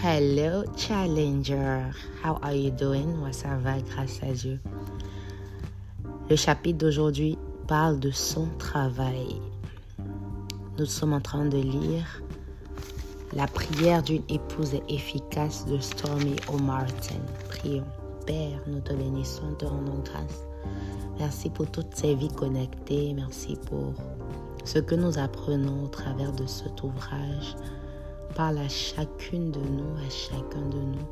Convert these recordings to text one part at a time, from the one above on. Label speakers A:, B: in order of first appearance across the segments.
A: Hello Challenger, how are you doing? Moi ça va grâce à Dieu. Le chapitre d'aujourd'hui parle de son travail. Nous sommes en train de lire La prière d'une épouse efficace de Stormy O'Martin. Prions. Père, nous te bénissons, te rendons grâce. Merci pour toutes ces vies connectées. Merci pour ce que nous apprenons au travers de cet ouvrage Parle à chacune de nous, à chacun de nous.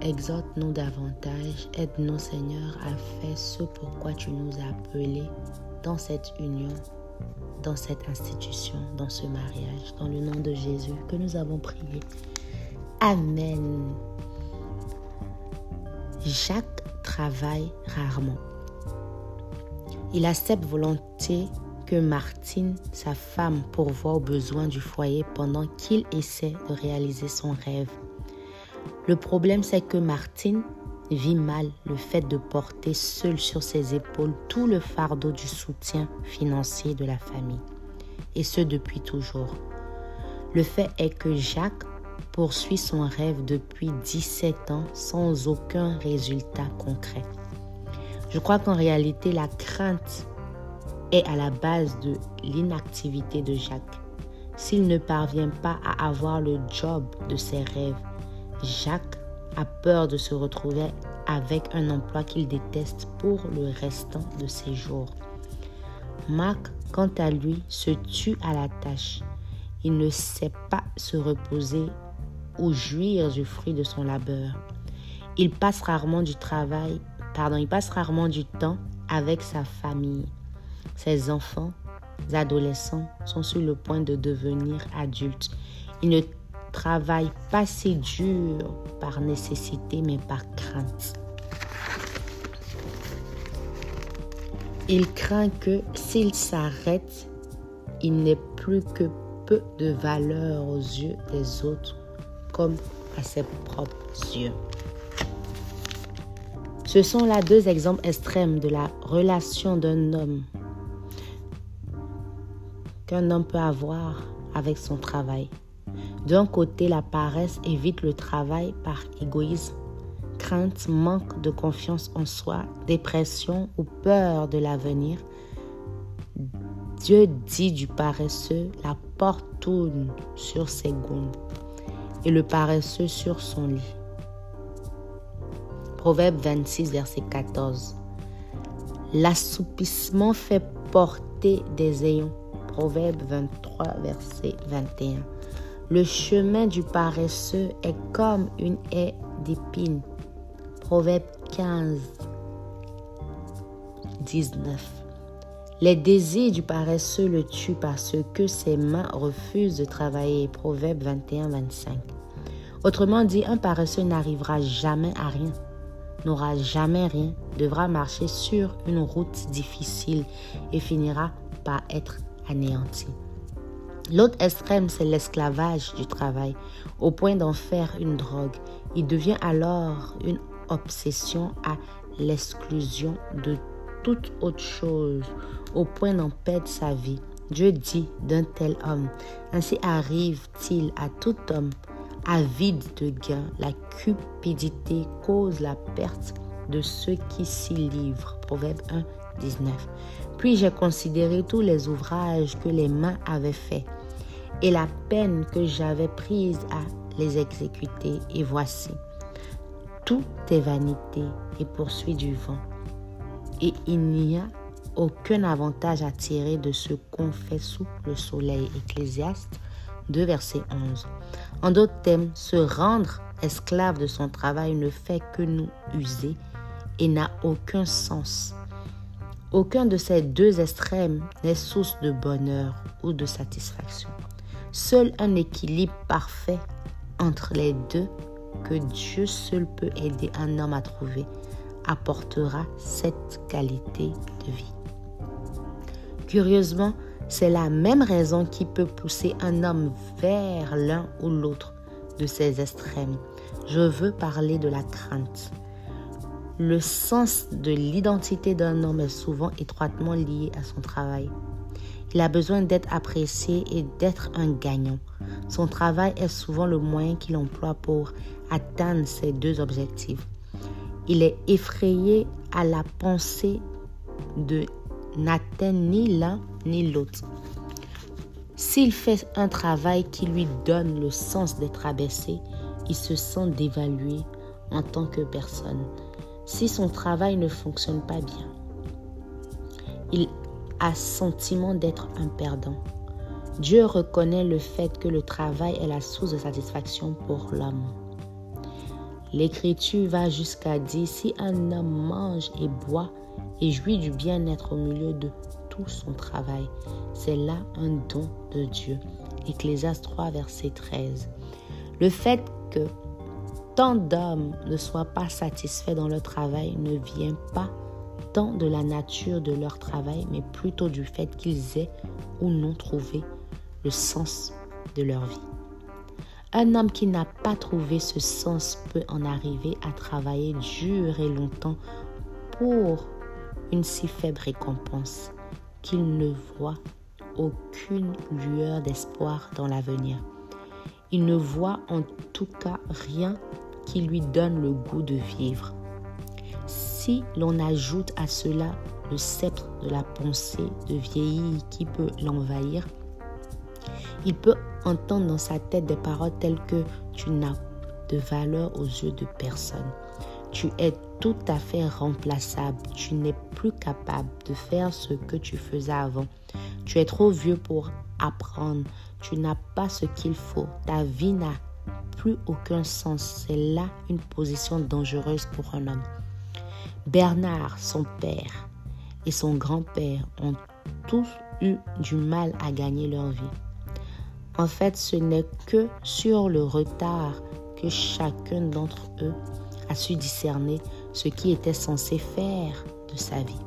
A: Exhorte-nous davantage, aide-nous Seigneur à faire ce pourquoi tu nous as appelés dans cette union, dans cette institution, dans ce mariage, dans le nom de Jésus que nous avons prié. Amen. Jacques travaille rarement. Il accepte volonté que Martine, sa femme, pourvoit aux besoins du foyer pendant qu'il essaie de réaliser son rêve. Le problème, c'est que Martine vit mal le fait de porter seule sur ses épaules tout le fardeau du soutien financier de la famille, et ce depuis toujours. Le fait est que Jacques poursuit son rêve depuis 17 ans sans aucun résultat concret. Je crois qu'en réalité, la crainte est à la base de l'inactivité de Jacques. S'il ne parvient pas à avoir le job de ses rêves, Jacques a peur de se retrouver avec un emploi qu'il déteste pour le restant de ses jours. Marc, quant à lui, se tue à la tâche. Il ne sait pas se reposer ou jouir du fruit de son labeur. Il passe rarement du travail, pardon, il passe rarement du temps avec sa famille. Ses enfants, adolescents, sont sur le point de devenir adultes. Ils ne travaillent pas si dur par nécessité, mais par crainte. Il craint que s'il s'arrête, il n'ait plus que peu de valeur aux yeux des autres comme à ses propres yeux. Ce sont là deux exemples extrêmes de la relation d'un homme qu'un homme peut avoir avec son travail. D'un côté, la paresse évite le travail par égoïsme, crainte, manque de confiance en soi, dépression ou peur de l'avenir. Dieu dit du paresseux, la porte tourne sur ses gonds et le paresseux sur son lit. Proverbe 26, verset 14. L'assoupissement fait porter des ayons Proverbe 23, verset 21. Le chemin du paresseux est comme une haie d'épines. Proverbe 15, 19. Les désirs du paresseux le tuent parce que ses mains refusent de travailler. Proverbe 21, 25. Autrement dit, un paresseux n'arrivera jamais à rien, n'aura jamais rien, devra marcher sur une route difficile et finira par être L'autre extrême, c'est l'esclavage du travail, au point d'en faire une drogue. Il devient alors une obsession à l'exclusion de toute autre chose, au point d'en perdre sa vie. Dieu dit d'un tel homme, ainsi arrive-t-il à tout homme avide de gain. La cupidité cause la perte de ceux qui s'y livrent. Proverbe 1, 19. Puis j'ai considéré tous les ouvrages que les mains avaient faits et la peine que j'avais prise à les exécuter. Et voici, tout est vanité et poursuit du vent. Et il n'y a aucun avantage à tirer de ce qu'on fait sous le soleil. Ecclésiaste 2, verset 11. En d'autres termes, se rendre esclave de son travail ne fait que nous user et n'a aucun sens. Aucun de ces deux extrêmes n'est source de bonheur ou de satisfaction. Seul un équilibre parfait entre les deux que Dieu seul peut aider un homme à trouver apportera cette qualité de vie. Curieusement, c'est la même raison qui peut pousser un homme vers l'un ou l'autre de ces extrêmes. Je veux parler de la crainte. Le sens de l'identité d'un homme est souvent étroitement lié à son travail. Il a besoin d'être apprécié et d'être un gagnant. Son travail est souvent le moyen qu'il emploie pour atteindre ces deux objectifs. Il est effrayé à la pensée de n'atteindre ni l'un ni l'autre. S'il fait un travail qui lui donne le sens d'être abaissé, il se sent dévalué en tant que personne. Si son travail ne fonctionne pas bien, il a sentiment d'être un perdant. Dieu reconnaît le fait que le travail est la source de satisfaction pour l'homme. L'Écriture va jusqu'à dire, si un homme mange et boit et jouit du bien-être au milieu de tout son travail, c'est là un don de Dieu. Ecclésiaste 3, verset 13. Le fait que tant d'hommes ne soient pas satisfaits dans leur travail ne vient pas tant de la nature de leur travail, mais plutôt du fait qu'ils aient ou non trouvé le sens de leur vie. Un homme qui n'a pas trouvé ce sens peut en arriver à travailler dur et longtemps pour une si faible récompense qu'il ne voit aucune lueur d'espoir dans l'avenir. Il ne voit en tout cas rien qui lui donne le goût de vivre. Si l'on ajoute à cela le sceptre de la pensée de vieillir qui peut l'envahir, il peut entendre dans sa tête des paroles telles que tu n'as de valeur aux yeux de personne. Tu es tout à fait remplaçable. Tu n'es plus capable de faire ce que tu faisais avant. Tu es trop vieux pour apprendre. Tu n'as pas ce qu'il faut. Ta vie n'a plus aucun sens. C'est là une position dangereuse pour un homme. Bernard, son père et son grand-père ont tous eu du mal à gagner leur vie. En fait, ce n'est que sur le retard que chacun d'entre eux a su discerner ce qui était censé faire de sa vie.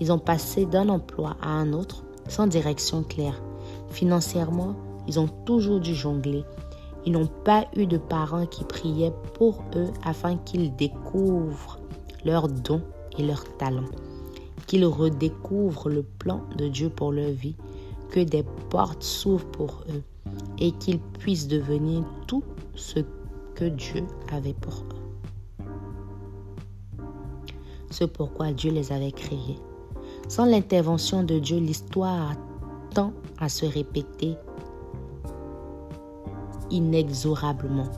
A: Ils ont passé d'un emploi à un autre sans direction claire. Financièrement, ils ont toujours dû jongler. Ils n'ont pas eu de parents qui priaient pour eux afin qu'ils découvrent leurs dons et leurs talents, qu'ils redécouvrent le plan de Dieu pour leur vie, que des portes s'ouvrent pour eux et qu'ils puissent devenir tout ce que Dieu avait pour eux ce pourquoi Dieu les avait créés. Sans l'intervention de Dieu, l'histoire tend à se répéter inexorablement.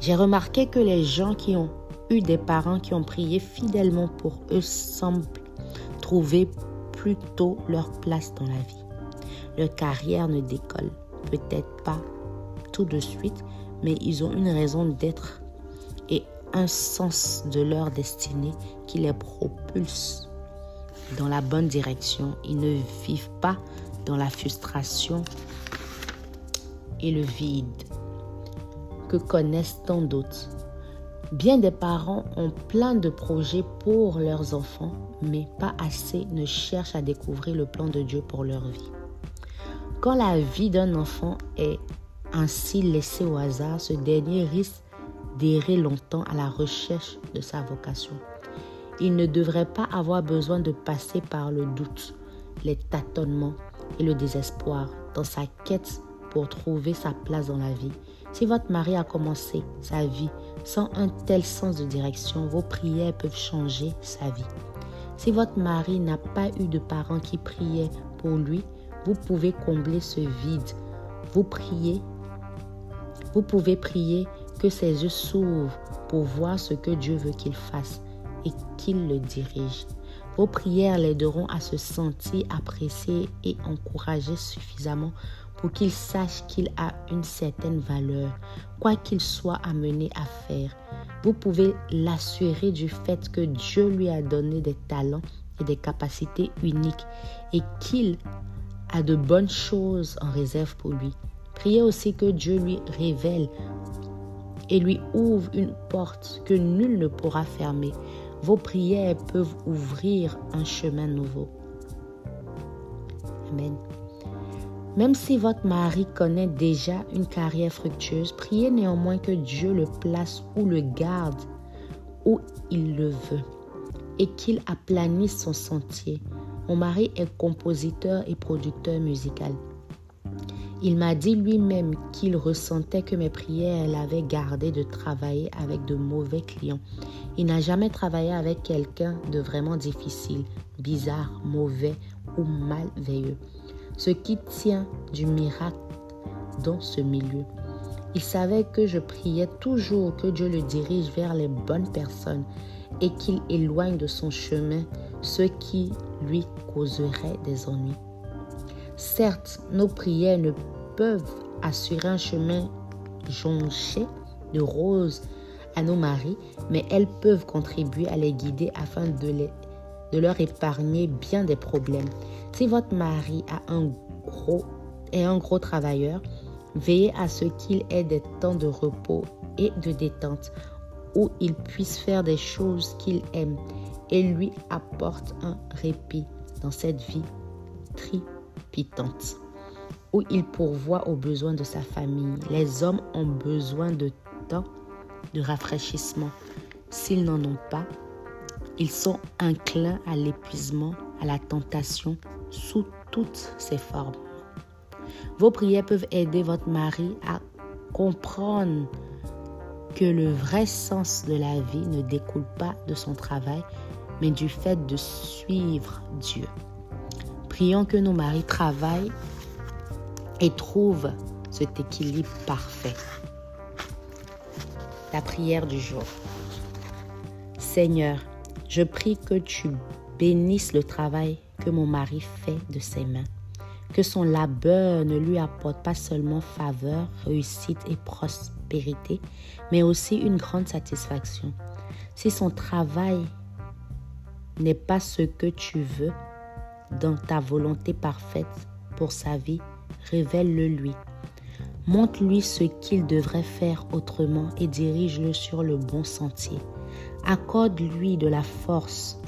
A: J'ai remarqué que les gens qui ont eu des parents qui ont prié fidèlement pour eux semblent trouver plutôt leur place dans la vie. Leur carrière ne décolle peut-être pas tout de suite, mais ils ont une raison d'être un sens de leur destinée qui les propulse dans la bonne direction. Ils ne vivent pas dans la frustration et le vide que connaissent tant d'autres. Bien des parents ont plein de projets pour leurs enfants, mais pas assez ne cherchent à découvrir le plan de Dieu pour leur vie. Quand la vie d'un enfant est ainsi laissée au hasard, ce dernier risque d'errer longtemps à la recherche de sa vocation. Il ne devrait pas avoir besoin de passer par le doute, les tâtonnements et le désespoir dans sa quête pour trouver sa place dans la vie. Si votre mari a commencé sa vie sans un tel sens de direction, vos prières peuvent changer sa vie. Si votre mari n'a pas eu de parents qui priaient pour lui, vous pouvez combler ce vide. Vous priez, vous pouvez prier que ses yeux s'ouvrent pour voir ce que Dieu veut qu'il fasse et qu'il le dirige. Vos prières l'aideront à se sentir apprécié et encouragé suffisamment pour qu'il sache qu'il a une certaine valeur, quoi qu'il soit amené à faire. Vous pouvez l'assurer du fait que Dieu lui a donné des talents et des capacités uniques et qu'il a de bonnes choses en réserve pour lui. Priez aussi que Dieu lui révèle et lui ouvre une porte que nul ne pourra fermer. Vos prières peuvent ouvrir un chemin nouveau. Amen. Même si votre mari connaît déjà une carrière fructueuse, priez néanmoins que Dieu le place ou le garde où il le veut et qu'il aplanisse son sentier. Mon mari est compositeur et producteur musical. Il m'a dit lui-même qu'il ressentait que mes prières l'avaient gardé de travailler avec de mauvais clients. Il n'a jamais travaillé avec quelqu'un de vraiment difficile, bizarre, mauvais ou malveilleux. Ce qui tient du miracle dans ce milieu. Il savait que je priais toujours que Dieu le dirige vers les bonnes personnes et qu'il éloigne de son chemin ceux qui lui causeraient des ennuis. Certes, nos prières ne peuvent assurer un chemin jonché de roses à nos maris, mais elles peuvent contribuer à les guider afin de, leur épargner bien des problèmes. Si votre mari a un gros, est un gros travailleur, veillez à ce qu'il ait des temps de repos et de détente où il puisse faire des choses qu'il aime et lui apporte un répit dans cette vie où il pourvoit aux besoins de sa famille. Les hommes ont besoin de temps de rafraîchissement. S'ils n'en ont pas, ils sont inclins à l'épuisement, à la tentation, sous toutes ses formes. Vos prières peuvent aider votre mari à comprendre que le vrai sens de la vie ne découle pas de son travail, mais du fait de suivre Dieu. Prions que nos maris travaillent et trouvent cet équilibre parfait. La prière du jour. Seigneur, je prie que tu bénisses le travail que mon mari fait de ses mains. Que son labeur ne lui apporte pas seulement faveur, réussite et prospérité, mais aussi une grande satisfaction. Si son travail n'est pas ce que tu veux dans ta volonté parfaite pour sa vie, révèle-le lui. Montre-lui ce qu'il devrait faire autrement et dirige-le sur le bon sentier. Accorde-lui de la force,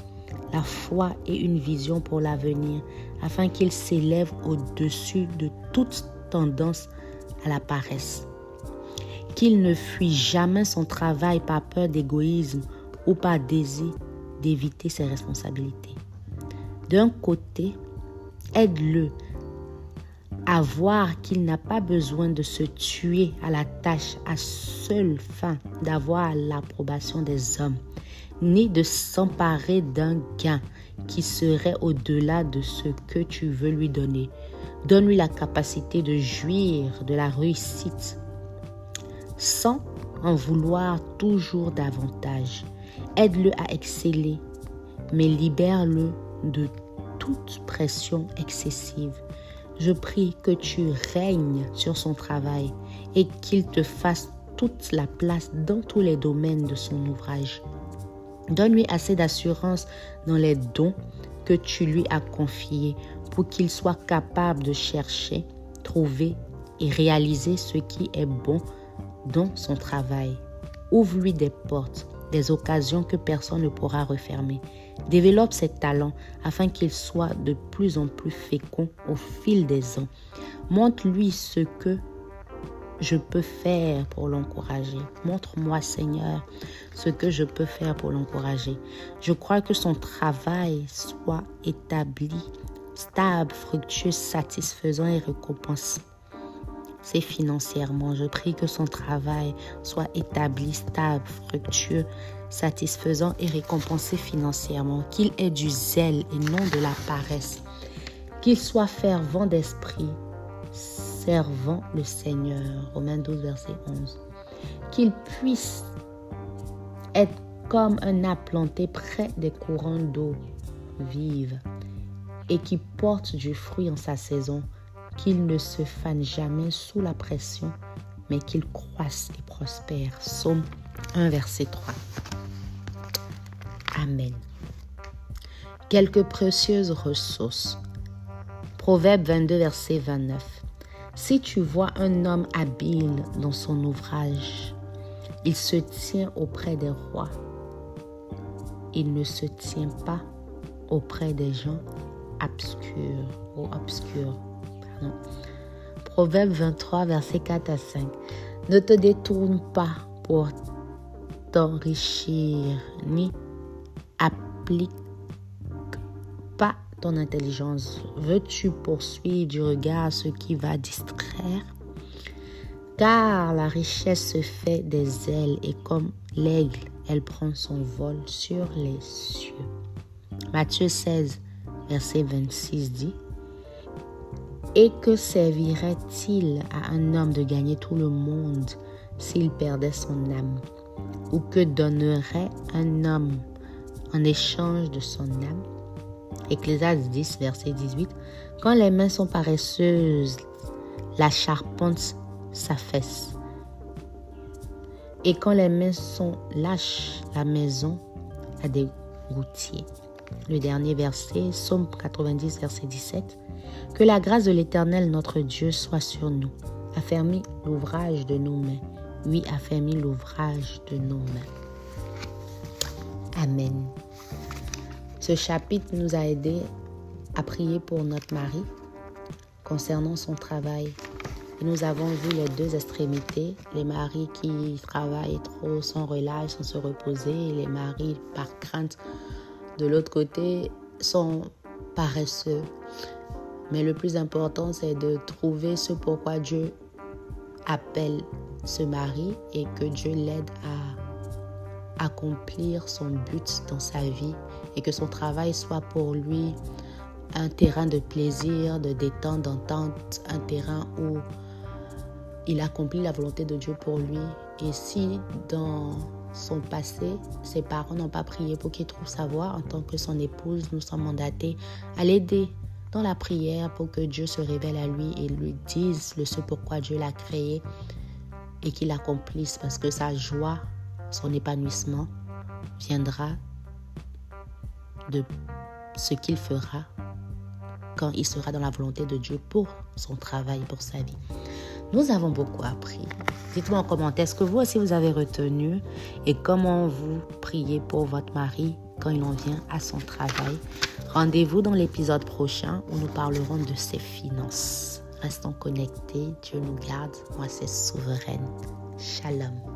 A: la foi et une vision pour l'avenir afin qu'il s'élève au-dessus de toute tendance à la paresse. Qu'il ne fuit jamais son travail par peur d'égoïsme ou par désir d'éviter ses responsabilités. D'un côté, aide-le à voir qu'il n'a pas besoin de se tuer à la tâche à seule fin d'avoir l'approbation des hommes, ni de s'emparer d'un gain qui serait au-delà de ce que tu veux lui donner. Donne-lui la capacité de jouir de la réussite sans en vouloir toujours davantage. Aide-le à exceller, mais libère-le de toute pression excessive. Je prie que tu règnes sur son travail et qu'il te fasse toute la place dans tous les domaines de son ouvrage. Donne-lui assez d'assurance dans les dons que tu lui as confiés pour qu'il soit capable de chercher, trouver et réaliser ce qui est bon dans son travail. Ouvre-lui des portes des occasions que personne ne pourra refermer. Développe ses talents afin qu'il soit de plus en plus fécond au fil des ans. Montre-lui ce que je peux faire pour l'encourager. Montre-moi, Seigneur, ce que je peux faire pour l'encourager. Je crois que son travail soit établi, stable, fructueux, satisfaisant et récompensant c'est financièrement. Je prie que son travail soit établi, stable, fructueux, satisfaisant et récompensé financièrement. Qu'il ait du zèle et non de la paresse. Qu'il soit fervent d'esprit, servant le Seigneur. Romains 12, verset 11. Qu'il puisse être comme un arbre planté près des courants d'eau vive et qui porte du fruit en sa saison qu'il ne se fane jamais sous la pression, mais qu'il croisse et prospère. Psaume 1, verset 3. Amen. Quelques précieuses ressources. Proverbe 22, verset 29. Si tu vois un homme habile dans son ouvrage, il se tient auprès des rois. Il ne se tient pas auprès des gens obscurs ou obscurs. Proverbe 23, verset 4 à 5. Ne te détourne pas pour t'enrichir, ni applique pas ton intelligence Veux-tu poursuivre du regard ce qui va distraire? Car la richesse se fait des ailes et comme l'aigle, elle prend son vol sur les cieux. Matthieu 16, verset 26 dit Et que servirait-il à un homme de gagner tout le monde s'il perdait son âme? Ou que donnerait un homme en échange de son âme? Ecclésiaste 10, verset 18. Quand les mains sont paresseuses, la charpente s'affaisse. Et quand les mains sont lâches, la maison a des gouttiers. Le dernier verset, Psaume 90, verset 17. Que la grâce de l'Éternel, notre Dieu, soit sur nous. Affermis l'ouvrage de nos mains. Oui, affermis l'ouvrage de nos mains. Amen. Ce chapitre nous a aidé à prier pour notre mari concernant son travail. Nous avons vu les deux extrémités, les maris qui travaillent trop sans relâche, sans se reposer, les maris par crainte de l'autre côté sont paresseux. Mais le plus important, c'est de trouver ce pourquoi Dieu appelle ce mari et que Dieu l'aide à accomplir son but dans sa vie et que son travail soit pour lui un terrain de plaisir, de détente, d'entente, un terrain où il accomplit la volonté de Dieu pour lui. Et si dans son passé, ses parents n'ont pas prié pour qu'il trouve sa voie en tant que son épouse, nous sommes mandatés à l'aider dans la prière pour que Dieu se révèle à lui et lui dise le ce pourquoi Dieu l'a créé et qu'il accomplisse parce que sa joie, son épanouissement viendra de ce qu'il fera quand il sera dans la volonté de Dieu pour son travail, pour sa vie. Nous avons beaucoup appris. Dites-moi en commentaire ce que vous aussi vous avez retenu et comment vous priez pour votre mari quand il en vient à son travail. Rendez-vous dans l'épisode prochain où nous parlerons de ses finances. Restons connectés. Dieu nous garde. Moi, c'est souveraine. Shalom.